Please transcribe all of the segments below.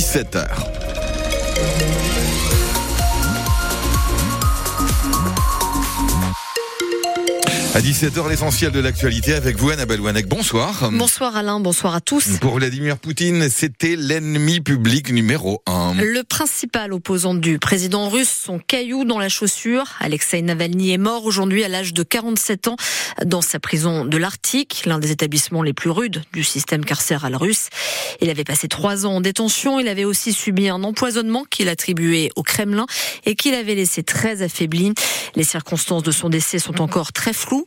17h. À 17h, l'essentiel de l'actualité avec vous, Annabelle Wanek. Bonsoir. Bonsoir Alain, bonsoir à tous. Pour Vladimir Poutine, c'était l'ennemi public numéro un. Le principal opposant du président russe, son caillou dans la chaussure, Alexei Navalny est mort aujourd'hui à l'âge de 47 ans dans sa prison de l'Arctique, l'un des établissements les plus rudes du système carcéral russe. Il avait passé trois ans en détention, il avait aussi subi un empoisonnement qu'il attribuait au Kremlin et qu'il avait laissé très affaibli. Les circonstances de son décès sont encore très floues.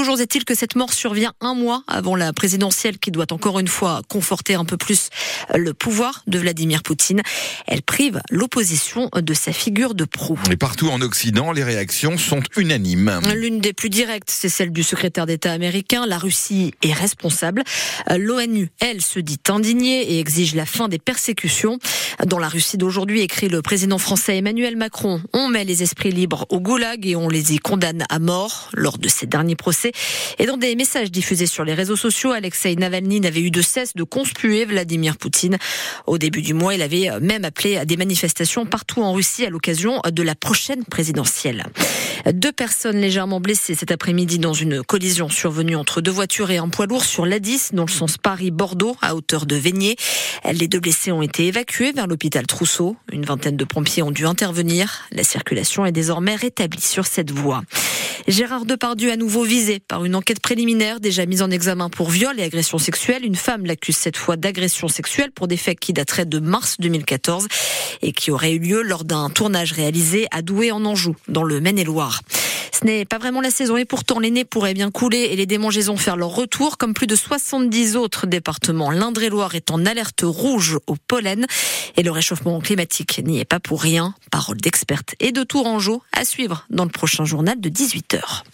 Toujours est-il que cette mort survient un mois avant la présidentielle qui doit encore une fois conforter un peu plus le pouvoir de Vladimir Poutine. Elle prive l'opposition de sa figure de proue. Et partout en Occident, les réactions sont unanimes. L'une des plus directes, c'est celle du secrétaire d'État américain. La Russie est responsable. L'ONU, elle, se dit indignée et exige la fin des persécutions. Dans la Russie d'aujourd'hui, écrit le président français Emmanuel Macron, on met les esprits libres au goulag et on les y condamne à mort lors de ces derniers procès. Et dans des messages diffusés sur les réseaux sociaux, Alexei Navalny n'avait eu de cesse de conspuer Vladimir Poutine. Au début du mois, il avait même appelé à des manifestations partout en Russie à l'occasion de la prochaine présidentielle. Deux personnes légèrement blessées cet après-midi dans une collision survenue entre deux voitures et un poids lourd sur l'A10 dans le sens Paris-Bordeaux à hauteur de Veigné. Les deux blessés ont été évacués vers l'hôpital Trousseau. Une vingtaine de pompiers ont dû intervenir. La circulation est désormais rétablie sur cette voie. Gérard Depardieu à nouveau visé par une enquête préliminaire déjà mise en examen pour viol et agression sexuelle. Une femme l'accuse cette fois d'agression sexuelle pour des faits qui dateraient de mars 2014 et qui auraient eu lieu lors d'un tournage réalisé à Douai en Anjou, dans le Maine-et-Loire. Ce n'est pas vraiment la saison et pourtant les nez pourraient bien couler et les démangeaisons faire leur retour comme plus de 70 autres départements. L'Indre-et-Loire est en alerte rouge au pollen et le réchauffement climatique n'y est pas pour rien. Parole d'expertes et de Tourangeau à suivre dans le prochain journal de 18h.